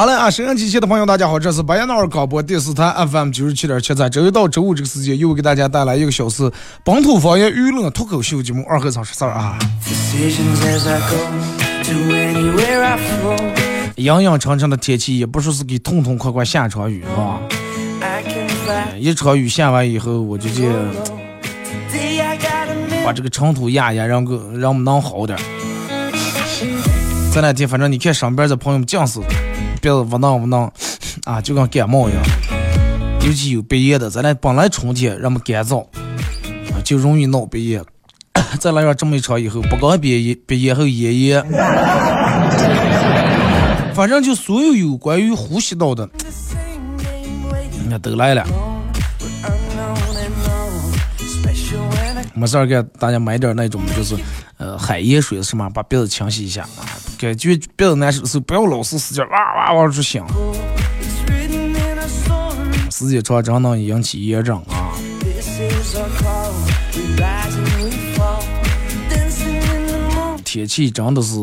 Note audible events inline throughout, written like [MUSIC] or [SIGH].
好了啊！沈阳机器的朋友，大家好，这是白彦淖尔广播电视台 FM 九十七点七，在周一到周五这个时间，又给大家带来一个小时本土方言娱乐脱口秀节目《二和尚说事儿》啊。阴阴沉沉的天气，也不说是给痛痛快快下场雨，是吧？一场雨下完以后，我就觉把这个尘土压压，让个让我们能好点。这两天，反正你看上边的朋友们尽是鼻子窝囊窝囊啊，就跟感冒一样。尤其有鼻炎的，咱俩本来春天人们干燥啊，就容易闹鼻炎。[COUGHS] 再来上这么一场以后，不光鼻炎，鼻炎还有咽炎。反正就所有有关于呼吸道的，那都来了。没事儿，给大家买点那种，就是呃海盐水什么，把鼻子清洗一下啊。感觉别的难受的时候，不要老是使劲哇哇哇出响，时间长真能引起炎症啊。天气真的是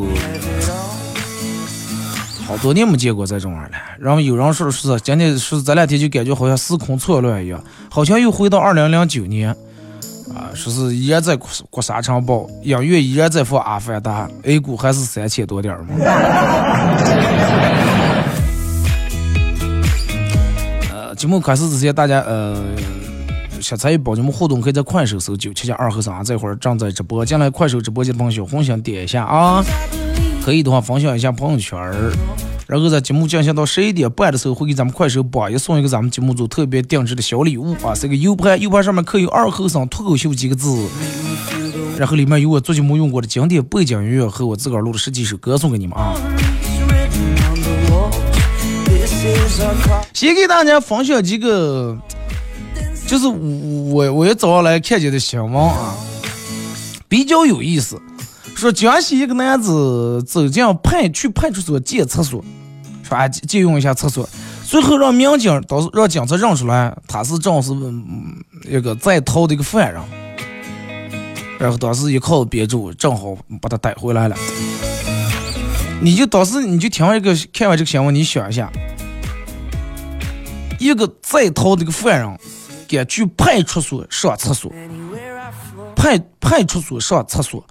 好多年没见过这种样了。然后有人说是今天是这两天就感觉好像时空错乱一样，好像又回到二零零九年。啊，说是依然在过沙尘暴，音乐依然在放《阿凡达》，A 股还是三千多点儿嘛。[LAUGHS] 呃，节目开始之前，大家呃想参与宝节目互动，可以在快手搜九七七二和尚，这会儿正在直播，进来快手直播间的朋友，红心点一下啊，可以的话分享一下朋友圈儿。然后在节目进行到十一点半的时候，会给咱们快手榜一送一个咱们节目组特别定制的小礼物啊，是个 U 盘，U 盘上面刻有“二后生脱口秀”几个字，然后里面有我最近没用过的经典背景音乐和我自个儿录的十几首歌送给你们啊。先给大家分享几个，就是我我也早上来看见的新闻啊，比较有意思。说江西一个男子走进派去派出所借厕所，说啊借用一下厕所，最后让民警到让警察认出来他是正是一个在逃的一个犯人，然后当时一靠憋住，正好把他逮回来了。你就当时你就听完一个看完这个新闻，你想一下，一个在逃的一个犯人，敢去派出所上厕所。派派出所上厕所，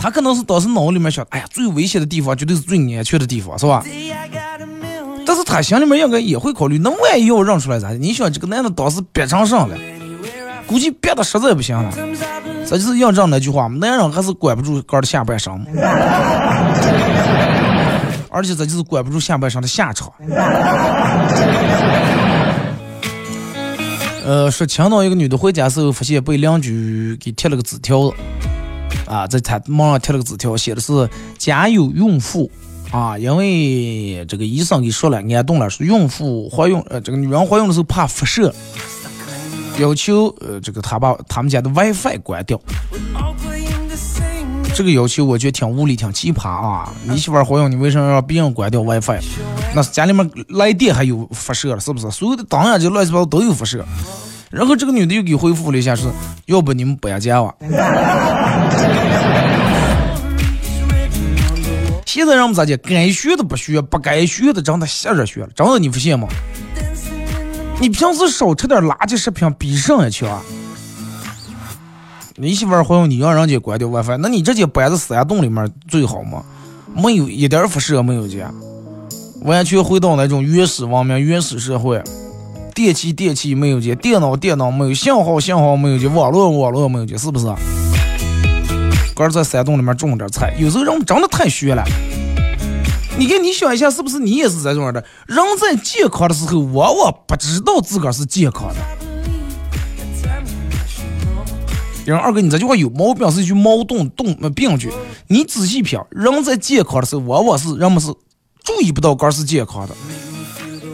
他可能是当时脑里面想，哎呀，最危险的地方绝对是最安全的地方，是吧？但是他心里面应该也会考虑，那万一要认出来咋的？你想这个男的当时憋成啥了？估计憋的实在不行了。这就是印证那句话男人还是管不住哥的下半身，[LAUGHS] 而且这就是管不住下半身的下场。呃，说青岛一个女的回家时候，发现被邻居给贴了个纸条，啊，在她门上贴了个纸条，写的是家有孕妇，啊，因为这个医生给说了，安顿了，说孕妇怀孕，呃，这个女人怀孕的时候怕辐射，要求呃，这个她把他们家的 WiFi 关掉。这个要求我觉得挺无理，挺奇葩啊！你媳妇怀孕，你为什么要让别人关掉 WiFi？那是家里面来电还有辐射了，是不是？所有的灯啊，这乱七八糟都有辐射。然后这个女的又给回复了一下，说要不你们不要家吧。现在人们咋的？该学的不学，不该学的真的瞎着学了，真的你不信吗？你平时少吃点垃圾食品，比上也强。你媳妇儿怀孕，你让人家关掉 WiFi，那你直接搬在山洞里面最好嘛？没有一点辐射没有的。完全回到那种原始文明、原始社会。电器电器没有见，电脑电脑没有，信号信号没有见，网络网络没有见，是不是？哥在山洞里面种点菜，有时候人真的太虚了。你看，你想一下，是不是你也是这种的？人在健康的时候，往往不知道自个儿是健康的。人二哥，你这句话有毛病，是一句矛盾动病句。你仔细品，人在健康的时候，往往是人们是注意不到个儿是健康的。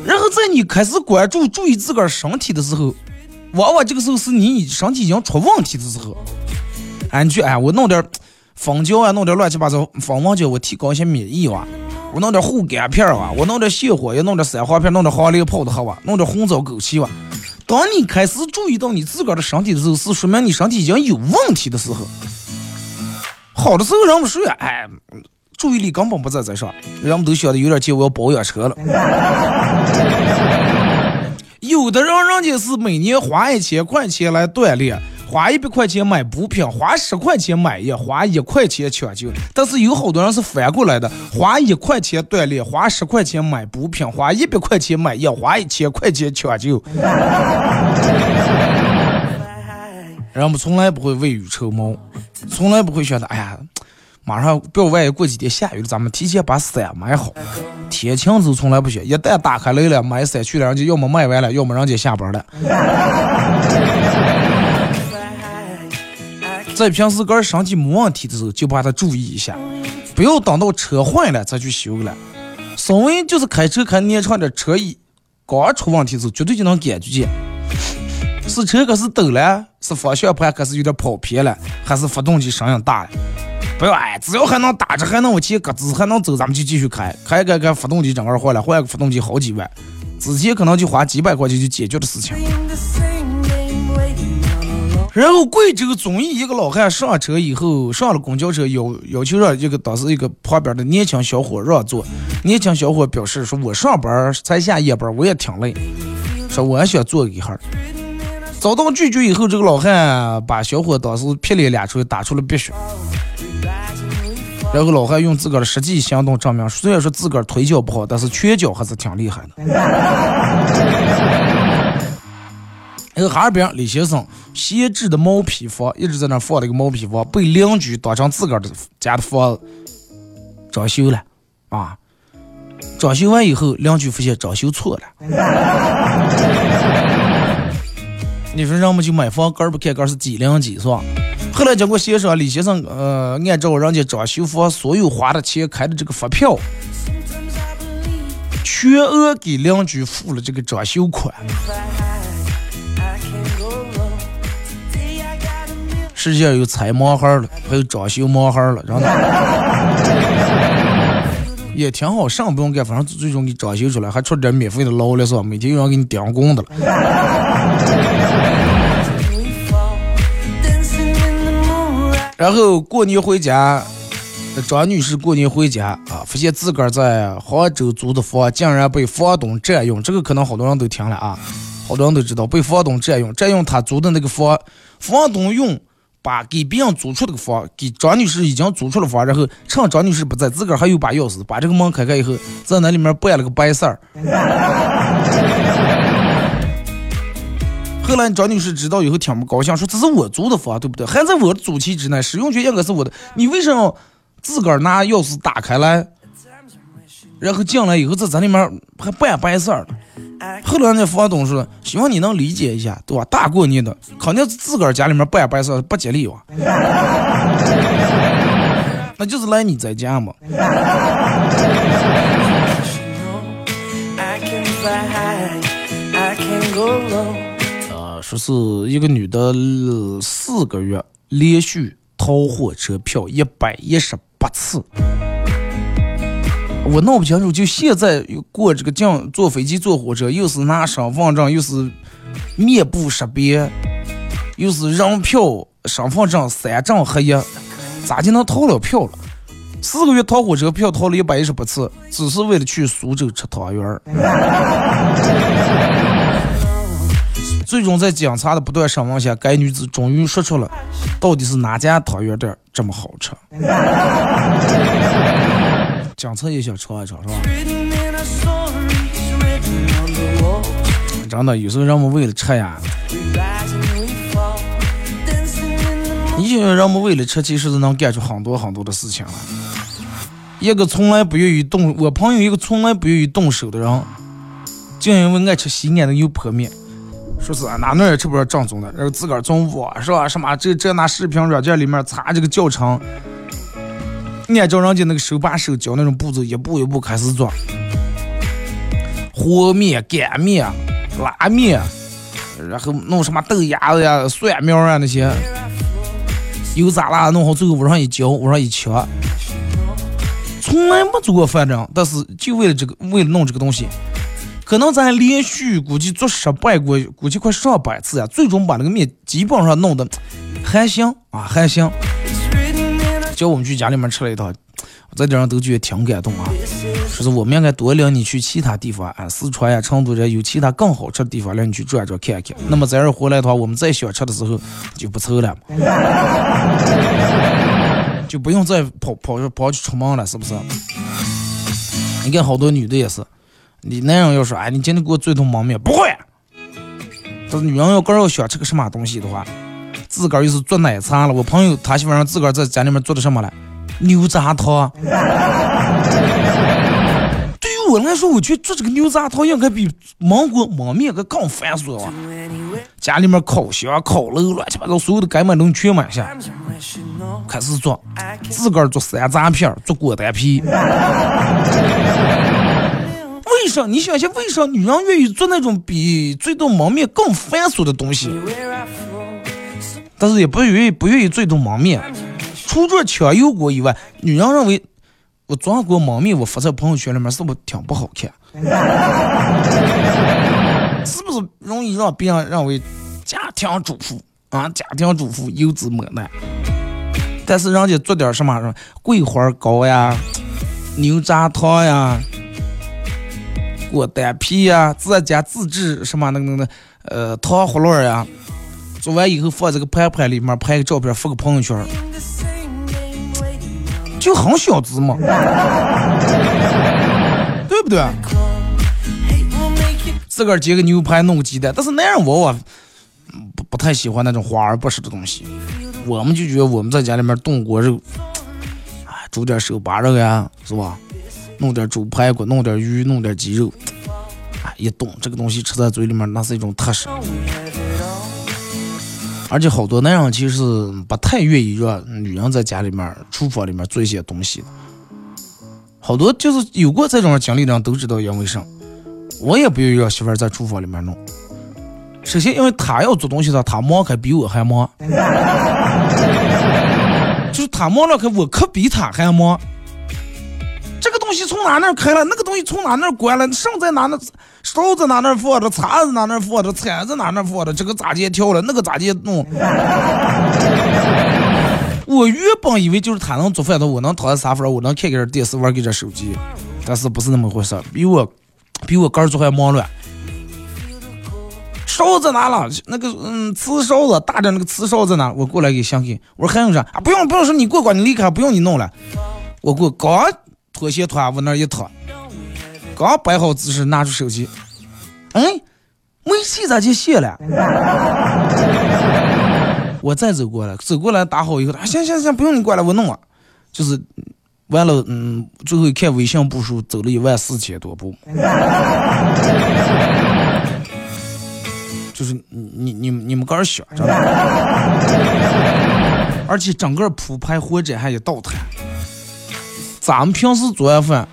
然后在你开始关注、注意自个儿身体的时候，往往这个时候是你身体已经出问题的时候。哎，你去哎，我弄点蜂胶啊，弄点乱七八糟蜂王胶，我提高一些免疫哇。我弄点护肝片哇，我弄点泻火药，弄点三黄片，弄点黄连泡的喝哇，弄点红枣枸杞哇。当你开始注意到你自个儿的身体的时候，是说明你身体已经有问题的时候。好的时候人们说哎。注意力根本不在这上，人们都晓得有点钱，我要保养车了。[LAUGHS] 有的人人家是每年花一千块钱来锻炼，花一百块钱买补品，花十块钱买药，花一块钱抢救。但是有好多人是反过来的，花一块钱锻炼，花十块钱买补品，花一百块钱买药，花一千块钱抢救。[LAUGHS] 人们从来不会未雨绸缪，从来不会想到，哎呀。马上不要万一过几天下雨了，咱们提前把伞买好。天晴时从来不选，一旦打开雷了，买伞去了，人家要么卖完了，要么人家下班了。在平时个人身体没问题的时候，就把它注意一下，不要等到车坏了再去修了。稍微就是开车开年长点，车一刚出问题的时候，绝对就能感觉见，是车可是抖了，是方向盘可是有点跑偏了，还是发动机声音大了。不要哎，只要还能打着，还能往前咯吱，还能走，咱们就继续开。开开开，发动机整个坏了，换个发动机好几万，之前可能就花几百块钱就解决的事情。然后贵州遵义一个老汉上车以后，上了公交车要要求让一个当时一个旁边的年轻小伙让座。年轻小伙表示说：“我上班才下夜班，我也挺累，说我也想坐一会儿。”遭到拒绝以后，这个老汉把小伙当时劈脸俩出打出了鼻血。然后老汉用自个儿的实际行动证明，虽然说自个儿腿脚不好，但是拳脚还是挺厉害的。然后哈尔滨李先生闲置的毛坯房一直在那放了一个毛坯房，被邻居当成自个儿的家的房子装修了啊！装修完以后，邻居发现装修错了。[LAUGHS] 你说人们就买房，根儿不看根儿是几零几是吧？后来经过协商，李先生呃按照人家装修房所有花的钱开的这个发票，全额给邻居付了这个装修款。世界上有踩盲盒了，还有装修盲盒了，真的 [LAUGHS] 也挺好，啥不用干，反正最终给装修出来，还出点免费的劳力是吧？每天有人给你点工的了。然后过年回家，张女士过年回家啊，发现自个儿在杭州租的房竟然被房东占用。这个可能好多人都听了啊，好多人都知道被房东占用，占用他租的那个房，房东用把给别人租出的个房给张女士已经租出了房，然后趁张女士不在，自个儿还有把钥匙，把这个门开开以后，在那里面办了个白事儿。后来张女士知道以后挺不高兴，说这是我租的房，对不对？还在我的租期之内，使用权应该是我的。你为什么自个儿拿钥匙打开来，然后进来以后在咱里面还办白事儿？后来那房东说，希望你能理解一下，对吧？大过年的，肯定是自个儿家里面办白事不吉利哇。[LAUGHS] 那就是来你在家嘛。啊说是一个女的四个月连续逃火车票一百一十八次，我闹不清楚。就现在过这个境坐飞机坐火车，又是拿身份证，又是面部识别，又是人票、身份证三证合一，咋就能逃了票了？四个月逃火车票逃了一百一十八次，只是为了去苏州吃汤圆儿。[LAUGHS] 最终在警察的不断审问下，该女子终于说出了，到底是哪家汤圆店这么好吃。检测也想尝一尝，是吧？真的，有时候人们为了吃呀，你想人们为了吃，其实是能干出很多很多的事情来。一个从来不愿意动，我朋友一个从来不愿意动手的人，就因为爱吃西安的油泼面，说是啊哪哪也吃不着正宗的，然后自个儿从网上什么这这那视频软件里面查这个教程，按照人家那个手把手教那种步骤，一步一步开始做，和面、擀面、拉面，然后弄什么豆芽子呀、蒜苗啊那些，油炸啦弄好，最后往上一浇，往上一敲。从来没做过饭这样，但是就为了这个，为了弄这个东西，可能咱连续估计做失败过，估计快上百次呀，最终把那个面基本上弄得还行啊，还行。叫我们去家里面吃了一套，我在这上都觉得挺感动啊。说是我们应该多领你去其他地方啊，四川呀、成都这有其他更好吃的地方，让你去转转看看。那么在这回来的话，我们再想吃的时候就不愁了。[LAUGHS] 就不用再跑跑跑去出门了，是不是？你看好多女的也是，你男人要说，哎，你今天给我做一桶焖面，不会。但是女人要个要想吃个什么东西的话，自个儿又是做奶茶了。我朋友他媳妇让自个儿在家里面做的什么了？牛轧糖。对于我来说，我觉得做这个牛轧糖应该比芒果焖面个更繁琐啊。家里面烤箱、烤炉，乱七八糟，所有的该买东西全买下，开始做，自个儿做山楂片，做果丹皮。为啥？你想想，为啥女人愿意做那种比最多焖面更繁琐的东西？但是也不愿意不愿意做一顿焖面，除了抢油锅以外，女人认为我做锅焖面，我发在朋友圈里面是不是挺不好看？[LAUGHS] 是不是容易让别人认为家庭主妇啊？家庭主妇油滋抹难，但是人家做点什么什么桂花糕呀、牛轧糖呀、果丹皮呀，自家自制什么那个那个呃糖葫芦呀，做完以后放这个盘盘里面，拍个照片发个朋友圈，就很小资嘛，对不对？自个儿煎个牛排，弄个鸡蛋，但是男人我我不不太喜欢那种华而不实的东西。我们就觉得我们在家里面炖锅肉，啊，煮点手扒肉呀，是吧？弄点猪排骨，弄点鱼，弄点鸡肉，啊，一炖这个东西吃在嘴里面，那是一种踏实。而且好多男人其实不太愿意让女人在家里面厨房里面做一些东西。好多就是有过这种经历的人都知道因为啥。我也不愿意让媳妇儿在厨房里面弄。首先，因为她要做东西的，她忙可比我还忙。[LAUGHS] 就是她忙了，可我可比她还忙。东西从哪那开了，那个东西从哪那关了，剩在哪那，勺子哪那放着，叉子哪那放着，铲子哪那放着，这个咋接跳了，那个咋接弄？我原本以为就是他能做饭的，我能躺在沙发上，我能看看电视，玩给这手机，但是不是那么回事，比我。比我哥儿做还忙乱，勺子拿了，那个嗯，瓷勺子大点那个瓷勺子呢？我过来给想给，我说还用啥啊？不用不用，说你过关，你离开，不用你弄了。我过刚拖鞋脱往那一躺，刚摆好姿势，拿出手机，哎，微信咋就卸了？[LAUGHS] 我再走过来，走过来打好以后，行行行，不用你过来，我弄了，就是。完了，嗯，最后一看微信步数，走了一万四千多步，[LAUGHS] 就是你你你们个儿想着，[LAUGHS] 而且整个铺排火柴还有倒台，咱们平时做完饭，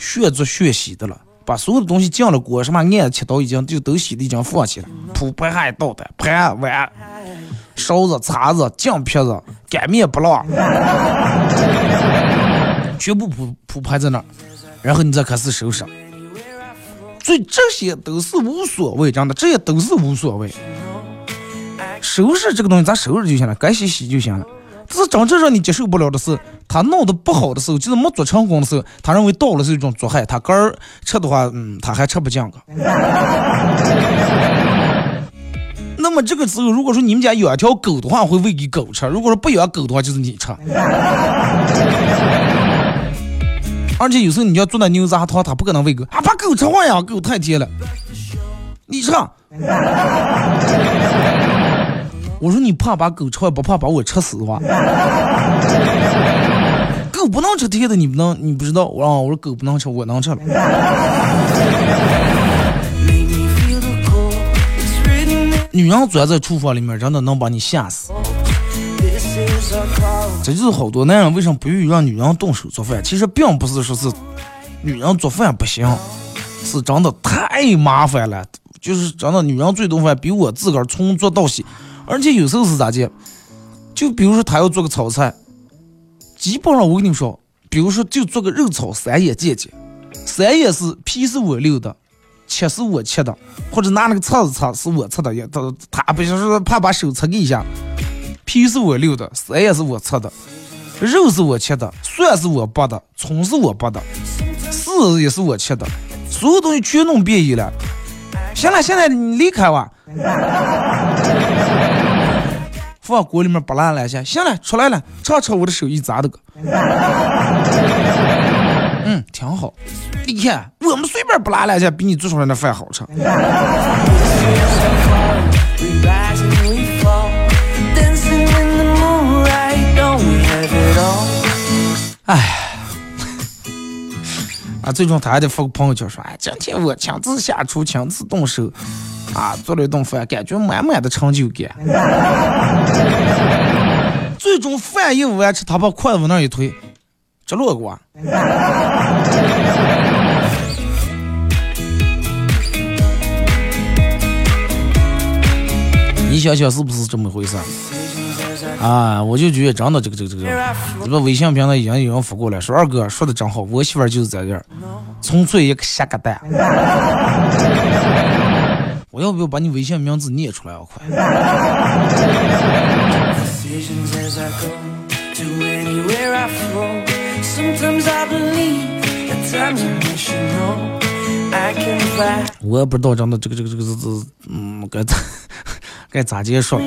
学做学洗的了，把所有的东西进了锅，什么按切刀已经就都洗的已经放弃了，铺排还倒的，盘碗、勺子、叉子、酱皮子、擀面不落。[LAUGHS] 全部铺铺排在那儿，然后你再开始收拾，所以这些都是无所谓，真的，这些都是无所谓。收拾这个东西，咱收拾就行了，该洗洗就行了。是真正让你接受不了的是，他弄得不好的时候，就是没做成功的时候，他认为倒了是一种作害，他个儿吃的话，嗯，他还吃不进个。[LAUGHS] 那么这个时候，如果说你们家养条狗的话，会喂给狗吃；如果说不养狗的话，就是你吃。而且有时候你要做那牛杂汤，他不可能喂狗啊，把狗吃坏呀，狗太甜了，你吃。我说你怕把狗吃坏，不怕把我吃死吧？狗不能吃甜的，你不能，你不知道我啊？我说狗不能吃，我能吃。女人钻在厨房里面，真的能把你吓死。这就是好多男人为什么不愿意让女人动手做饭。其实并不是说是女人做饭不行，是真的太麻烦了。就是真的，女人最多饭比我自个儿从做到洗。而且有时候是咋的？就比如说他要做个炒菜，基本上我跟你说，比如说就做个肉炒三眼见见，三眼是皮是我留的，切是我切的，或者拿那个叉子叉是我切的，也他他不是怕把手擦给一下，皮是我留的，三眼是我切的，肉是我切的，蒜是我剥的，葱是我剥的，柿子也是我切的，所有东西全弄变异了。行了，现在你离开吧。放锅里面不烂了些，行了，出来了，尝尝我的手艺咋的个？嗯，挺好。你看，我们随便不烂了些，比你做出来的饭好吃。哎。啊，最终他还得发个朋友圈说：“哎，今天我亲自下厨，亲自动手，啊，做了一顿饭，感觉满满的成就感。[LAUGHS] ”最终饭一完吃，他把筷子往那一推，这落过。[LAUGHS] 你想想是不是这么回事？啊，我就觉得真的这个这个这个，这个微信平台已经有人发过来，说二哥说的真好，我媳妇就是在这儿，纯粹一个瞎个蛋。[LAUGHS] 我要不要把你微信名字念出来啊？快！我也不知道真的这个这个这个是是嗯该咋该咋结束。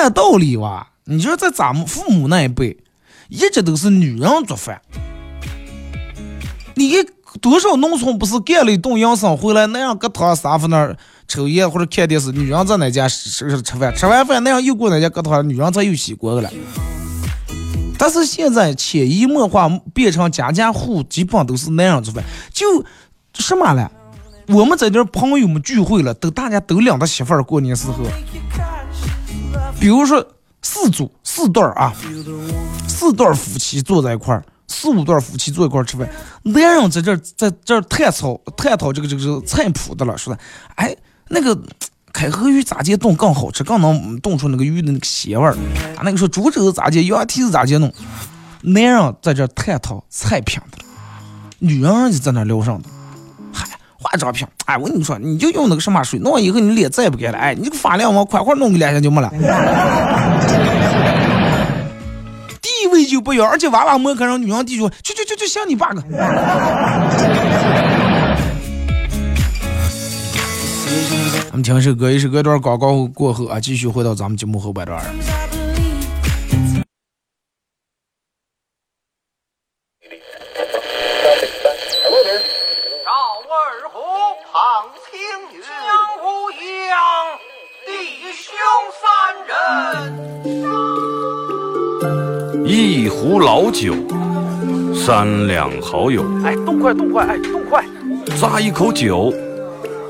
按道理哇，你说在咱们父母那一辈，一直都是女人做饭。你多少农村不是干了一顿营生回来，那样搁躺沙发那儿抽烟或者看电视，女人在那家吃吃饭，吃完饭那样又过那家搁躺，女人在又洗锅了。但是现在潜移默化变成家家户基本都是男人做饭，就什么了？我们在这朋友们聚会了，都大家都领着媳妇儿过年时候。比如说四组四对儿啊，四对儿夫妻坐在一块儿，四五对儿夫妻坐一块儿吃饭，男人在这儿在这儿探讨探讨这个这个菜谱的了，说的，哎，那个开河鱼咋接冻更好吃，更能冻出那个鱼的那个鲜味儿？啊，那个说猪肘咋接，羊蹄子咋接弄？男人在这儿探讨菜品的，女人就在那聊上的。化妆品，哎，我跟你说，你就用那个什么水，弄完以后你脸再也不干了，哎，你这个发量往快快弄个脸上就没了，地位就不一样，而且娃娃门槛上女人地说，去去去去，像你爸个。咱们听首歌，一首歌段广告过后啊，继续回到咱们节目后半段。一壶老酒，三两好友。哎，动快动快，哎，动快！咂一口酒，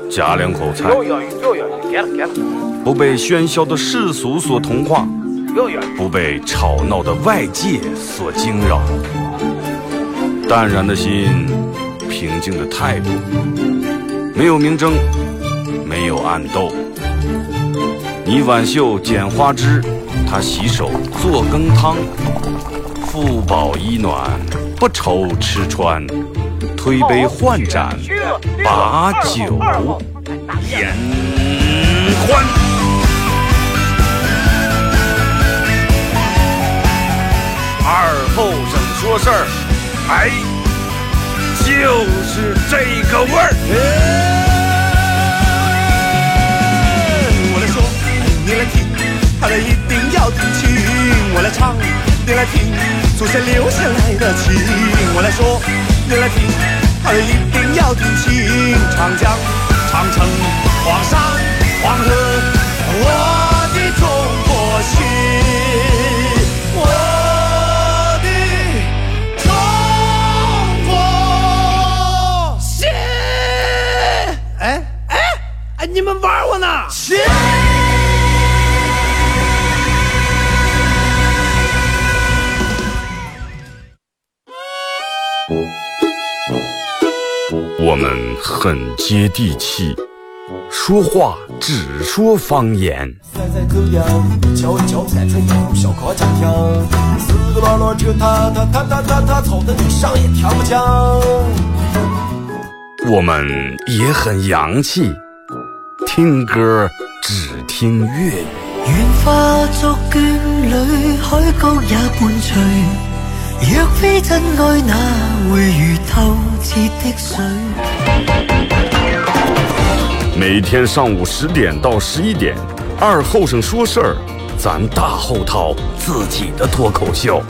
夹两口菜。不被喧嚣的世俗所同化，不被吵闹的外界所惊扰。淡然的心，平静的态度，没有明争，没有暗斗。你挽袖剪花枝，他洗手做羹汤。腹饱衣暖，不愁吃穿，推杯换盏，把酒言欢。二后生说事儿，哎，就是这个味儿。我来说，你来听，他的一定要听清。我来唱。你来听祖先留下来的情，我来说，你来听，一定要听清。长江、长城、黄山、黄河，接地气，说话只说方言。赛赛狗粮，敲一敲三寸油，小炕墙条，四个老罗车，他他他他他他吵得你上也听不讲。我们也很洋气，听歌只听粤语。愿化作眷侣，海角也伴随。若非真爱，哪会如透彻的水？每天上午十点到十一点，二后生说事儿，咱大后套自己的脱口秀，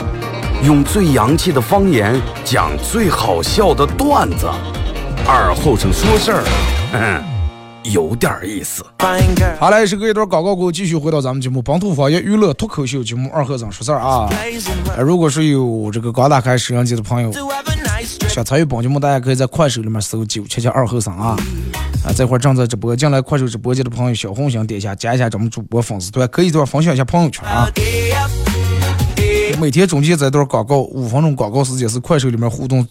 用最洋气的方言讲最好笑的段子。二后生说事儿，嗯，有点意思。好嘞，是隔一段广告过后，继续回到咱们节目《本土方言娱乐脱口秀》节目二后生说事儿啊。如果是有这个刚打开摄像机的朋友，想参与本节目，大家可以在快手里面搜九七七二和尚啊。啊，这会儿正在直播，进来快手直播间的朋友，小红心点一下，加一下咱们主播粉丝团，可以的话分享一下朋友圈啊。每天中间这段广告，五分钟广告时间是快手里面互动，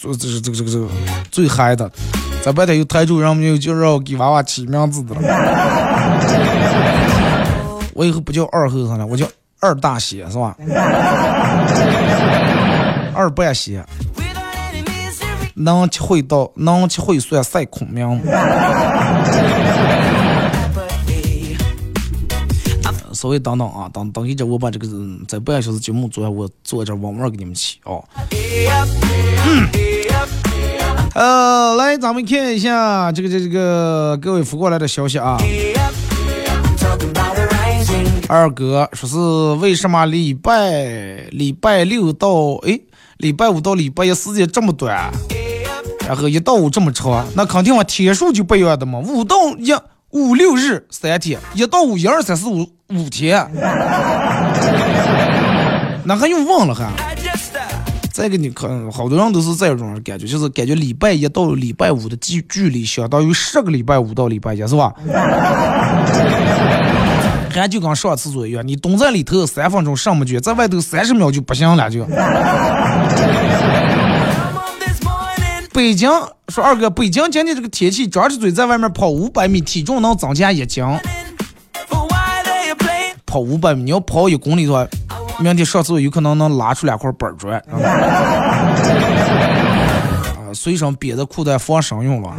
这这这个这个这个最嗨的。在外头有台主，让我们就就让我给娃娃起名字的了。我以后不叫二和尚了，我叫二大仙是吧？二半仙，能吃会道，能吃会算赛孔明。[LAUGHS] 稍微等等啊，等等一阵，我把这个嗯在半小时节目做完，我做点网文给你们起啊。嗯，呃，来，咱们看一下这个这这个各位发过来的消息啊。二哥说是为什么礼拜礼拜六到哎礼拜五到礼拜一时间这么短，然后一到五这么长，那肯定我天数就不一样的嘛，五到一五六日三天，一到五一二三四五五天，[LAUGHS] 那还用问了还？再给你看，好多人都是这种感觉，就是感觉礼拜一到礼拜五的距距离相当于十个礼拜五到礼拜一，是吧？还就跟上厕所一样，你蹲在里头三分钟上不去，在外头三十秒就不行了就。北京说二哥，北京今天这个天气，张着嘴在外面跑五百米，体重能增加一斤。跑五百米，你要跑一公里的话，明天上厕所有可能能拉出两块板砖。[LAUGHS] 啊，随身憋着裤袋防身用了。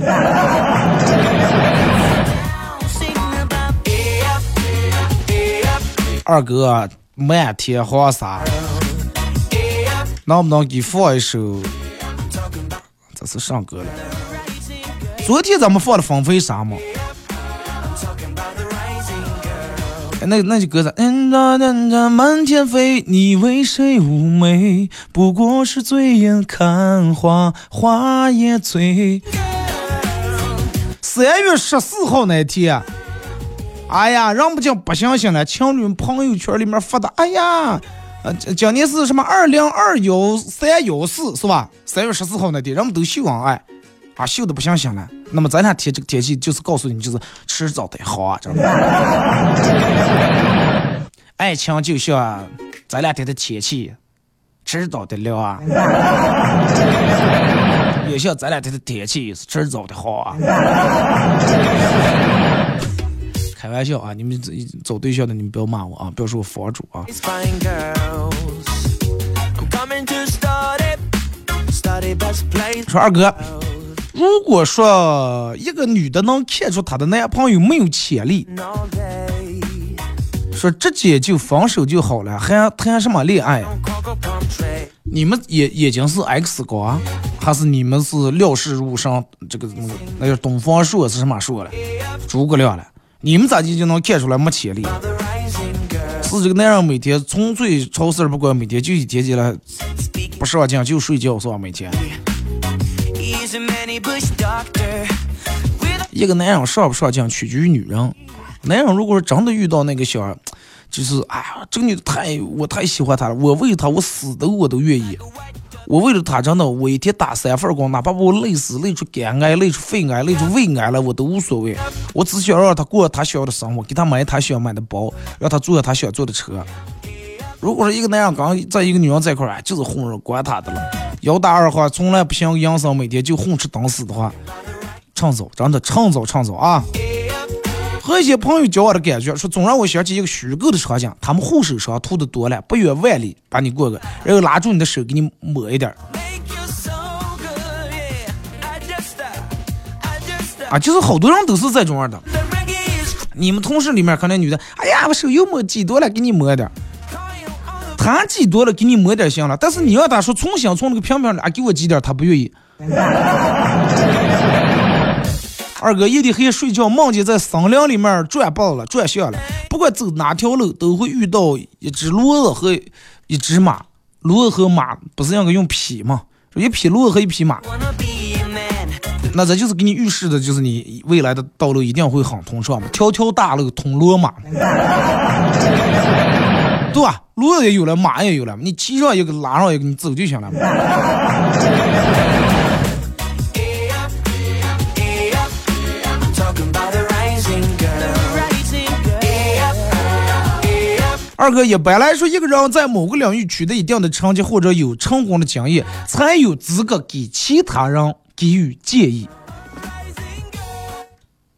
二哥，漫天黄沙，能不能给放一首？是上歌了。昨天咱们放的《风飞沙》嘛。那那句歌子，嗯哒哒哒满天飞，你为谁妩媚？不过是醉眼看花，花也醉。三月十四号那天，哎呀，人不讲不相信了，情侣朋友圈里面发的，哎呀，呃，今年是什么二零二幺三幺四是吧？三月十四号那天，人们都秀恩爱，啊，秀的不相信了。那么咱俩天这个天气就是告诉你，就是迟早得好啊，知道吗？[LAUGHS] 爱情就像咱俩天的天气，迟早得凉啊。[LAUGHS] 也像咱俩天的天气是迟早的好啊。开玩笑啊，你们找对象的你们不要骂我啊，不要说我房主啊。说二哥。如果说一个女的能看出她的男朋友没有潜力，说直接就分手就好了，还谈什么恋爱？你们眼眼睛是 X 光，还是你们是料事如神？这个那个那叫东方朔是什么朔了？诸葛亮了？你们咋地就能看出来没潜力？是这个男人每天纯粹超市不管，每天就一天起来不上进就睡觉是吧？每天。一个男人上不上进取决于女人。男人如果真的遇到那个小，就是哎呀，这个女的太我太喜欢她了，我为她我死都我都愿意。我为了他真的，我一天打三份工，哪怕把我累死、累出肝癌、累出肺癌、累出胃癌了，我都无所谓。我只想让他过他想要的生活，给他买他想买的包，让他坐他想坐的车。如果说一个男人刚在一个女人在一块儿，就是混着管他的了，腰大二话从来不想养生，每天就混吃等死的话，趁早，真的趁早趁早啊！和一些朋友交往的感觉，说总让我想起一个虚构的场景，他们护手霜涂的多了，不远万里把你过个，然后拉住你的手给你抹一点儿。啊，就是好多人都是这种样的。你们同事里面可能女的，哎呀，我手又抹挤多了，给你抹点儿。他挤多了，给你抹点行了。但是你要他说重新从那个瓶瓶里啊给我挤点，他不愿意。[LAUGHS] 二哥夜里黑睡觉，梦见在森林里面转棒了，转向了。不管走哪条路，都会遇到一只骡子和一只马。骡子和马不是应该用匹吗？一匹骡子和一匹马。那这就是给你预示的，就是你未来的道路一定会很通畅嘛。条条大路通罗马，[LAUGHS] 对吧？骡子也有了，马也有了，你骑上一个，拉上一个，你走就行了。二哥，一般来说，一个人在某个领域取得一定的成绩或者有成功的经验，才有资格给其他人 [LAUGHS] 给予建议。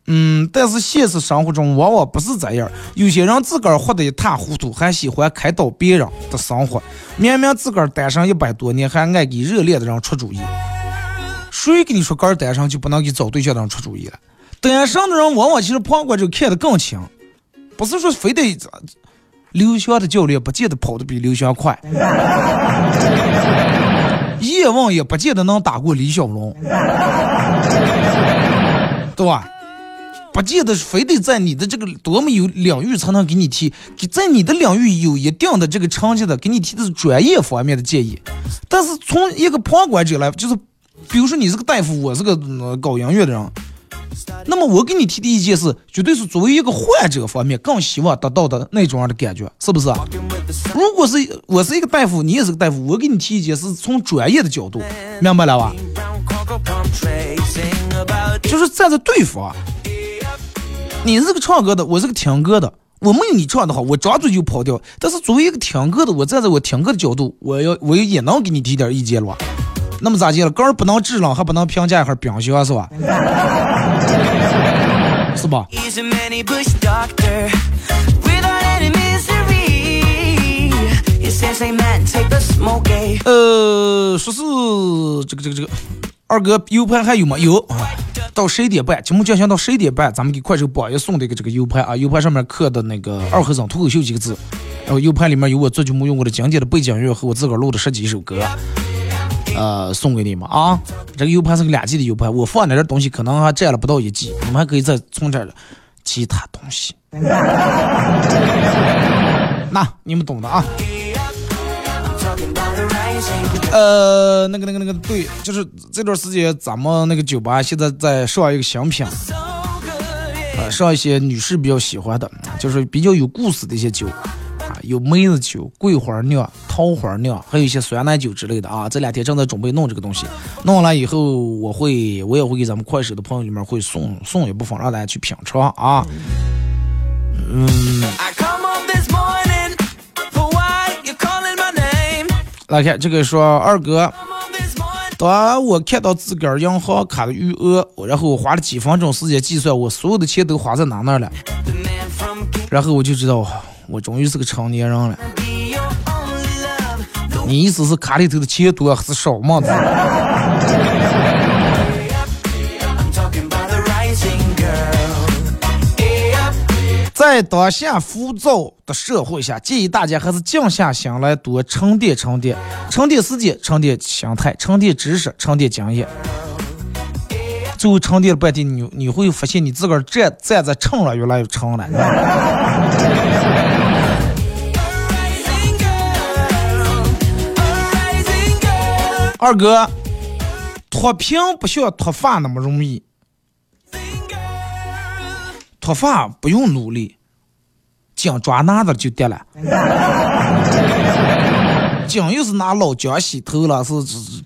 嗯，但是现实生活中往往不是这样，有些人自个儿活得一塌糊涂，还喜欢开导别人的生活。明明自个儿单身一百多年，还爱给热恋的人出主意。谁跟你说个儿单身就不能给找对象的人出主意了？单身的人往往其实旁观者看得更清，不是说非得。刘翔的教练不见得跑得比刘翔快，[LAUGHS] 叶问也不见得能打过李小龙，对吧？不见得非得在你的这个多么有领域才能给你提，在你的领域有一定的这个成绩的，给你提的是专业方面的建议。但是从一个旁观者来，就是比如说你是个大夫，我是个搞音乐的人。那么我给你提的意见是，绝对是作为一个患者方面更希望得到的那种样的感觉，是不是？如果是我是一个大夫，你也是个大夫，我给你提意见是从专业的角度，明白了吧？就是站在对方，你是个唱歌的，我是个听歌的，我没有你唱的好，我张嘴就跑调。但是作为一个听歌的，我站在我听歌的角度，我要我也能给你提点意见了。那么咋地了？歌儿不能制冷，还不能评价一下冰箱是吧？是吧？呃，说是这个这个这个，二哥 U 盘还有吗？有啊，到十一点半，节目进行到十一点半，咱们给快手榜一送的一个这个 U 盘啊，U 盘上面刻的那个二和尚脱口秀几个字，然后 U 盘里面有我做节目用过的经典的背景乐和我自个儿录的十几首歌。呃，送给你们啊！这个 U 盘是个两 G 的 U 盘，我放点东西可能还占了不到一 G，你们还可以再充点其他东西。[LAUGHS] 那你们懂的啊。呃，那个、那个、那个，对，就是这段时间咱们那个酒吧现在在上一个新品，呃，上一些女士比较喜欢的，就是比较有故事的一些酒。有梅子酒、桂花酿、桃花酿，还有一些酸奶酒之类的啊。这两天正在准备弄这个东西，弄完了以后，我会我也会给咱们快手的朋友里面会送送一部分，让大家去品尝啊。嗯。来看这个说二哥，当我看到自个儿银行卡的余额，然后我花了几分钟时间计算我所有的钱都花在哪那了，然后我就知道。我终于是个成年人了。你意思是卡里头的钱多还是少嘛？在当下浮躁的社会下，建议大家还是静下心来，多沉淀沉淀，沉淀时间，沉淀心态，沉淀知识，沉淀经验。最后沉淀了半天，你你会发现你自个儿站站在沉了，越来越沉了。二哥，脱贫不像脱发那么容易，脱发不用努力，姜抓拿的就得了。姜又是拿老姜洗头了，是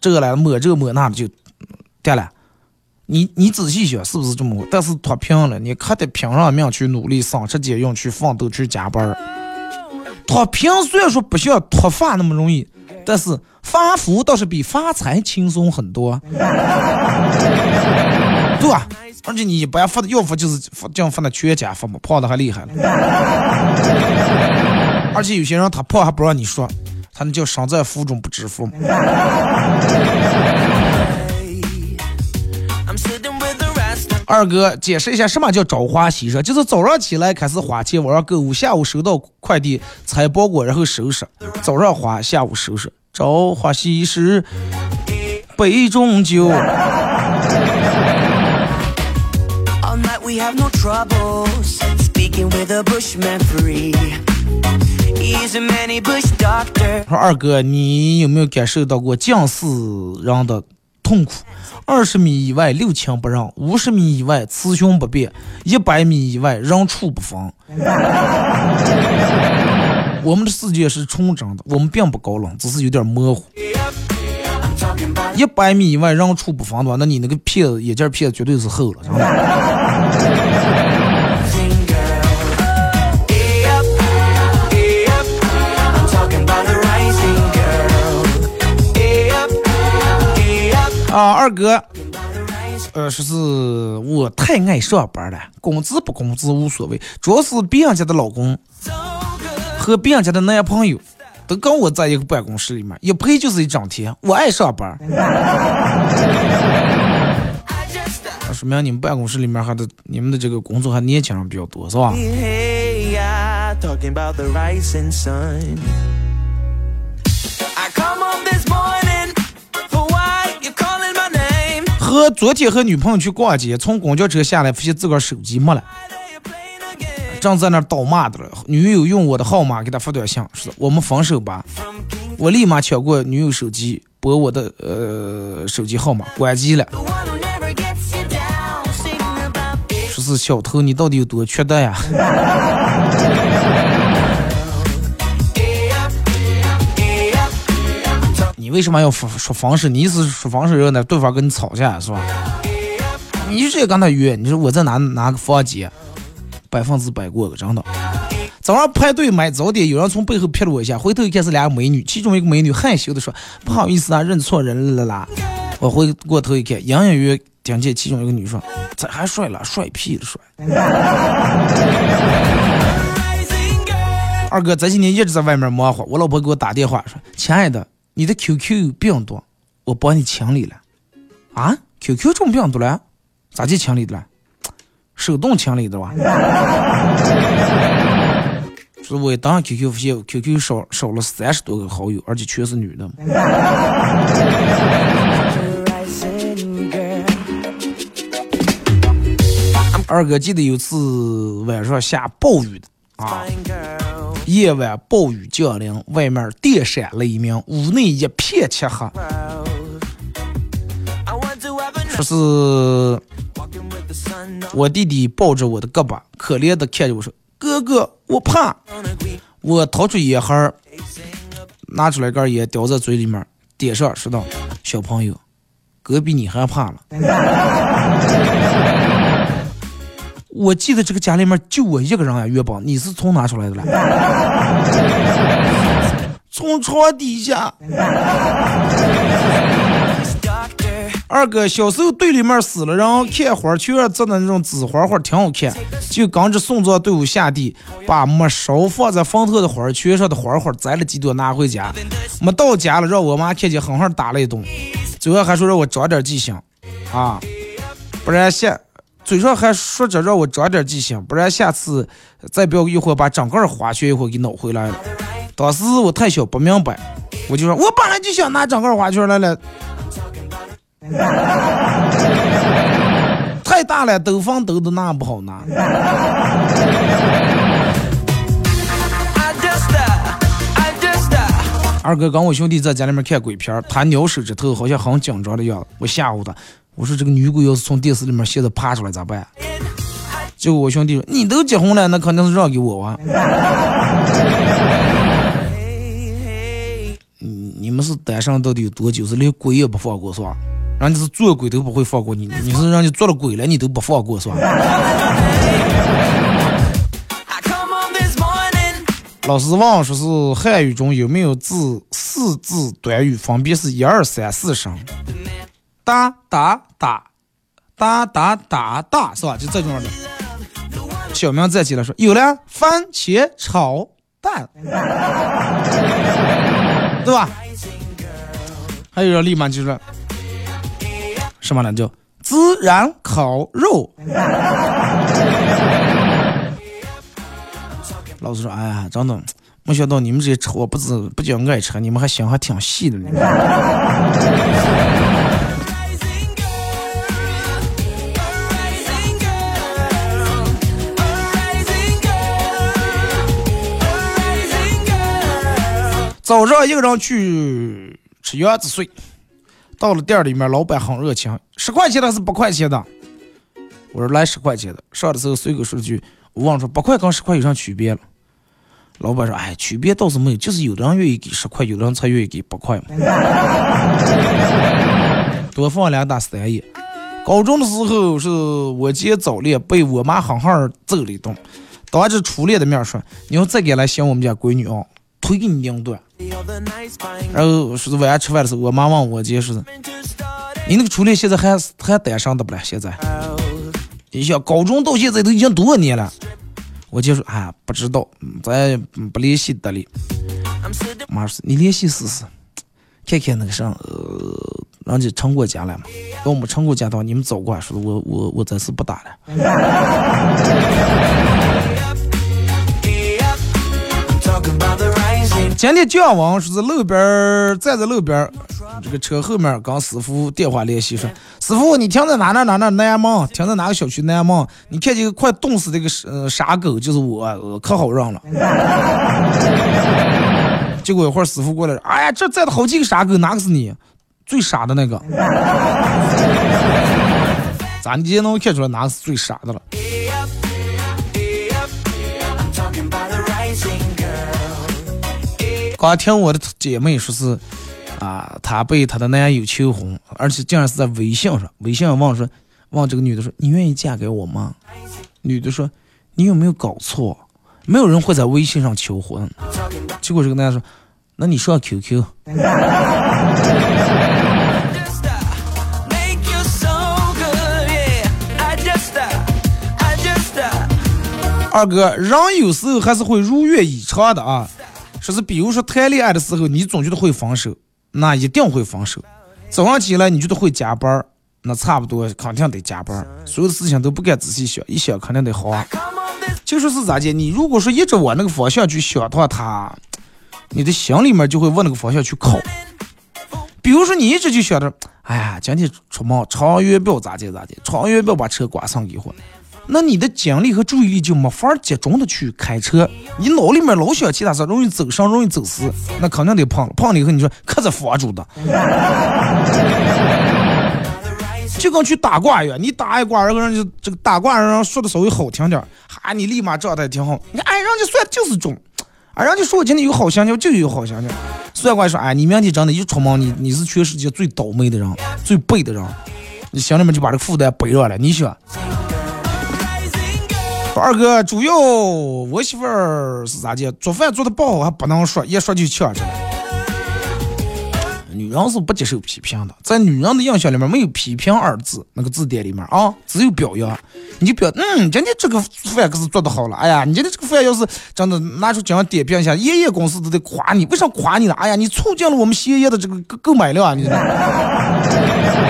这了抹这抹那的就掉了。你你仔细想，是不是这么？但是脱贫了，你可得拼上命去努力，省吃俭用去奋斗去加班。脱贫虽然说不像脱发那么容易，但是发福倒是比发财轻松很多，[LAUGHS] 对吧？而且你一般发的要发就是发这样发的全家发嘛，胖的还厉害了。[LAUGHS] 而且有些人他胖还不让你说，他那叫身在福中不知福。[LAUGHS] 二哥，解释一下什么叫朝花夕拾？就是早上起来开始花钱，网上购物，下午收到快递拆包裹，然后收拾。早上花，下午收拾。朝花夕拾，杯中酒。说二哥，你有没有感受到过近视人的痛苦？二十米以外六亲不认，五十米以外雌雄不辨，一百米以外人畜不分。我们的世界是纯真的，我们并不高冷，只是有点模糊。一百米以外人畜不分的话，那你那个片子眼镜片子绝对是厚了，啊，二哥，呃，说是我太爱上班了，工资不工资无所谓，主要是别人家的老公和别人家的男朋友都跟我在一个办公室里面，一陪就是一整天。我爱上班，说明你们办公室里面还的你们的这个工作还年轻人比较多，是吧？和昨天和女朋友去逛街，从公交车下来，发现自个儿手机没了，正在那儿倒骂的了。女友用我的号码给他发短信，说我们分手吧。我立马抢过女友手机，拨我的呃手机号码，关机了。说是小偷，你到底有多缺德呀？你为什么要说说方式？你意思是说方式后呢？对方跟你吵架是吧？你就直接跟他约，你说我在哪哪个房间，百分之百过的真的。早上排队买早点，有人从背后拍了我一下，回头一看是俩美女，其中一个美女害羞的说：“不好意思啊，认错人了啦。”我回过头一看，隐隐约约听见其中一个女说：“咋还帅了，帅屁了帅。[LAUGHS] ”二哥这些年一直在外面忙活，我老婆给我打电话说：“亲爱的。”你的 QQ 病毒，我帮你清理了，啊？QQ 中病毒了？咋就清理的了？手动清理的吧？[LAUGHS] 是我一登 QQ 发现 QQ 少少了三十多个好友，而且全是女的。二哥记得有次晚上下暴雨的啊。夜晚暴雨降临，外面电闪雷鸣，屋内一片漆黑。说是我弟弟抱着我的胳膊，可怜的看着我说：“哥哥，我怕。”我掏出烟盒，拿出来根烟，叼在嘴里面，点上，说道：“小朋友，哥比你还怕了。[LAUGHS] ”我记得这个家里面就我一个人啊，月宝，你是从哪出来的了？[LAUGHS] 从床底下。二哥小时候队里面死了，然后看花圈做的那种紫花花挺好看，就跟着送葬队伍下地，把没烧放在坟头的花圈上的花花摘了几朵拿回家。没到家了，让我妈看见狠狠打了一顿，最后还说让我长点记性，啊，不然下。嘴上还说着让我长点记性，不然下次再不要一会儿把整个花圈一会儿给弄回来了。当时我太小不明白，我就说我本来就想拿整个花圈来了，[LAUGHS] 太大了，兜风兜的那不好拿。二哥跟我兄弟在家里面看鬼片，他撩手指头，好像很紧张的样子。我吓唬他，我说这个女鬼要是从电视里面现在爬出来咋办？结果我兄弟说：“你都结婚了，那肯定是让给我玩。[LAUGHS] ”你你们是单身到底有多久？是连鬼也不放过是吧？人家是做鬼都不会放过你，你是让你做了鬼了你都不放过是吧？老师问说是汉语中有没有字四字短语，分别是一二三四声，哒哒哒哒哒哒哒，是吧？就这种的。小明站起来说：“有了，番茄炒蛋，[LAUGHS] 对吧？”还有人立马就说：“什么呢？叫孜然烤肉。[LAUGHS] ”老师说：“哎呀，真的，没想到你们这些吃货不止不仅爱吃，你们还心还挺细的呢。”早上一个人去吃鸭子碎，到了店里面，老板很热情，十块钱的还是八块钱的？我说来十块钱的。上的时候随口说了句：“我忘说八块跟十块有啥区别了？”老板说：“哎，区别倒是没有，就是有的人愿意给十块，有的人才愿意给八块嘛。[LAUGHS] 多放两打三爷。高中的时候是我姐早恋，被我妈狠狠揍了一顿，当着初恋的面说：‘你要再敢来想我们家闺女啊，会给你拧断。’然后说是晚上吃饭的时候，我妈问我姐说：‘你那个初恋现在还还单身的不了？现在？’你想高中到现在都已经多少年了？”我姐说：“啊，不知道，咱不联系得了。”妈说：“你联系试试，看看那个啥，呃，人家成过家了嘛？要没成过家的话，你们早过说我我我暂时不打了。[LAUGHS] ”今天降温，说是路边儿站在路边儿这个车后面跟师傅电话联系说：“师傅，你停在哪哪哪哪南门？停在哪个小区南门？你看见快冻死的一个呃傻狗，就是我，可好认了。[LAUGHS] ”结果一会儿师傅过来哎呀，这站了好几个傻狗，哪个是你？最傻的那个？[LAUGHS] 咋你今天能看出来哪个是最傻的了？刚听我的姐妹说是，啊，她被她的男友求婚，而且竟然是在微信上。微信上问说，问这个女的说：“你愿意嫁给我吗？”女的说：“你有没有搞错？没有人会在微信上求婚。”结果这个男的说：“那你上 QQ。” [LAUGHS] 二哥，人有时候还是会如愿以偿的啊。说是，比如说谈恋爱的时候，你总觉得会分手，那一定会分手。早上起来你觉得会加班，那差不多肯定得加班。所有的事情都不敢仔细想，一想肯定得好。就说是咋的，你如果说一直往那个方向去想的话，他，你的心里面就会往那个方向去靠。比如说你一直就想着，哎呀，今天出门长远不要咋地咋地，长远不要把车刮上给我。那你的精力和注意力就没法集中的去开车，你脑里面老想其他事，容易走神，容易走神，那肯定得胖了。胖了以后，你说可是佛主的，[LAUGHS] 就跟去打卦一样，你打一卦，然后人家这个打卦人说的稍微好听点，哈，你立马状态挺好。你看，哎，人家算就是中，啊，人家说我今天有好心情，就有好心情。算卦说，哎，你明天真的，一出门，你你是全世界最倒霉的人，最背的人，你心里面就把这个负担背上了。你想？二哥，主要我媳妇儿是咋的？做饭做的不好还不能说，一说就呛着了。女人是不接受批评的，在女人的印象里面没有批评二字，那个字典里面啊，只有表扬。你就表，嗯，今天这个饭可是做的好了。哎呀，你今天这个饭要是真的拿出奖点评一下，爷爷公司都得夸你。为啥夸你呢？哎呀，你促进了我们歇业的这个购购买量，你知道吗。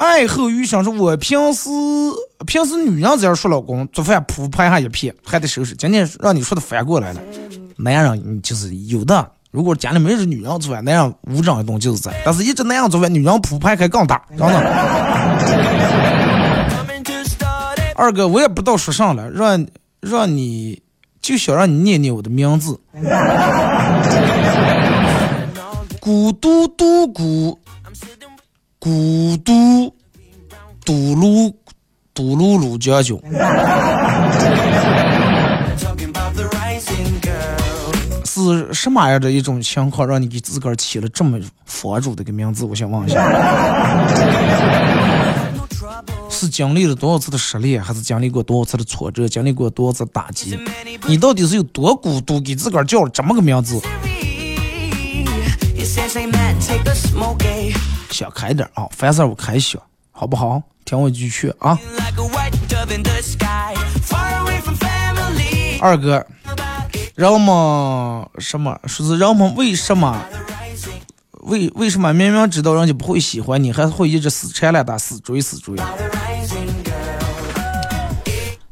爱后余生说，我平时平时女人只要说老公做饭铺盘下一片，还得收拾。今天让你说的反过来了，男人就是有的。如果家里没是女人做饭，男人无整一顿就是在。但是一直男人做饭，女人铺盘还更大，真的。二哥，我也不知道说啥了，让让你就想让你念念我的名字。孤独独孤，孤独独噜独噜噜将军。是什么样的一种情况，让你给自个儿起了这么佛主的一个名字？我想问一下，是经历了多少次的失恋，还是经历过多少次的挫折，经历过多少次打击？你到底是有多孤独，给自个儿叫了这么个名字？想开点啊，凡事我开心，好不好？听我一句劝啊。二哥。人们什么说是人们为什么为为什么明明知道人家不会喜欢你，还会一直死缠烂打、死追死追？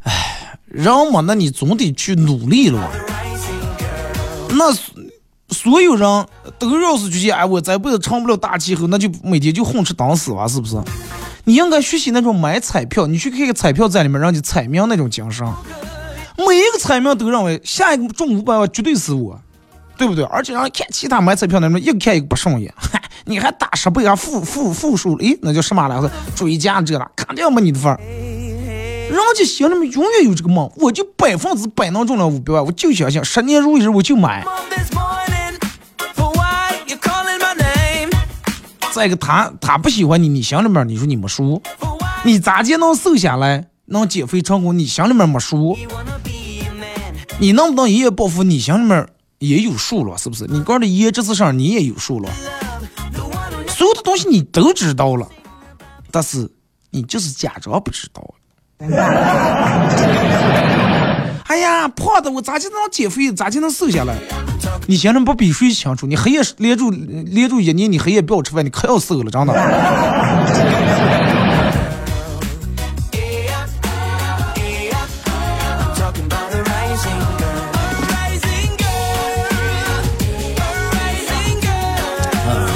哎，人们，那你总得去努力了。那所有人都要是觉得哎，我这辈子成不了大气候，那就每天就混吃等死吧，是不是？你应该学习那种买彩票，你去看看彩票站里面人家彩民那种精神。每一个彩民都认为下一个中五百万绝对是我，对不对？而且让看其他买彩票的人，一看一个不顺眼，嗨，[LAUGHS] 你还打十倍啊，负负负数，诶，那叫什么来着？追加这了，肯定没你的份儿。人家心里面永远有这个梦，我就百分之百能中了五百万，我就相信十年如一日，我就买。再一个，他他不喜欢你，你心里面你说你没数，你咋就能瘦下来？能减肥成功，你心里面没数；你能不能一夜暴富，你心里面也有数了，是不是？你光的一夜这次上，你也有数了。所有的东西你都知道了，但是你就是假装不知道。[LAUGHS] 哎呀，胖的我咋就能减肥？咋就能瘦下来？你心里不比谁清楚？你黑夜连住连住一年，你黑夜不要吃饭，你可要瘦了，真的。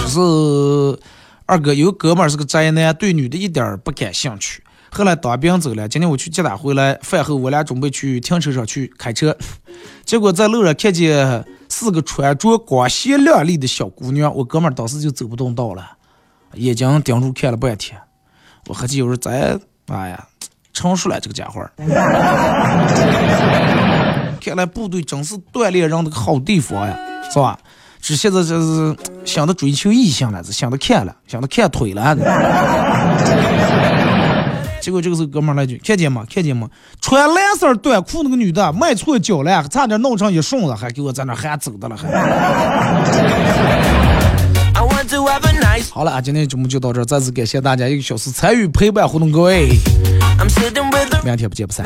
是二哥有哥们是个宅男，对女的一点儿不感兴趣。后来当兵走了，今天我去接他回来，饭后我俩准备去停车场去开车，结果在路上看见四个穿着光鲜亮丽的小姑娘，我哥们儿当时就走不动道了，眼睛盯住看了半天。我合计有时咱，哎呀，成熟了这个家伙。[LAUGHS] 看来部队真是锻炼人的个好地方呀，是吧？只现在就是想着追求异性了，是想着看了，想着看腿了。结果这个时候哥们来句：“看见吗？看见吗？穿蓝色短裤那个女的迈错脚了，差点弄成一顺子，还给我在那喊走的了。”还。[LAUGHS] 好了啊，今天节目就到这，再次感谢大家一个小时参与陪伴活动，各位，明天不见不散。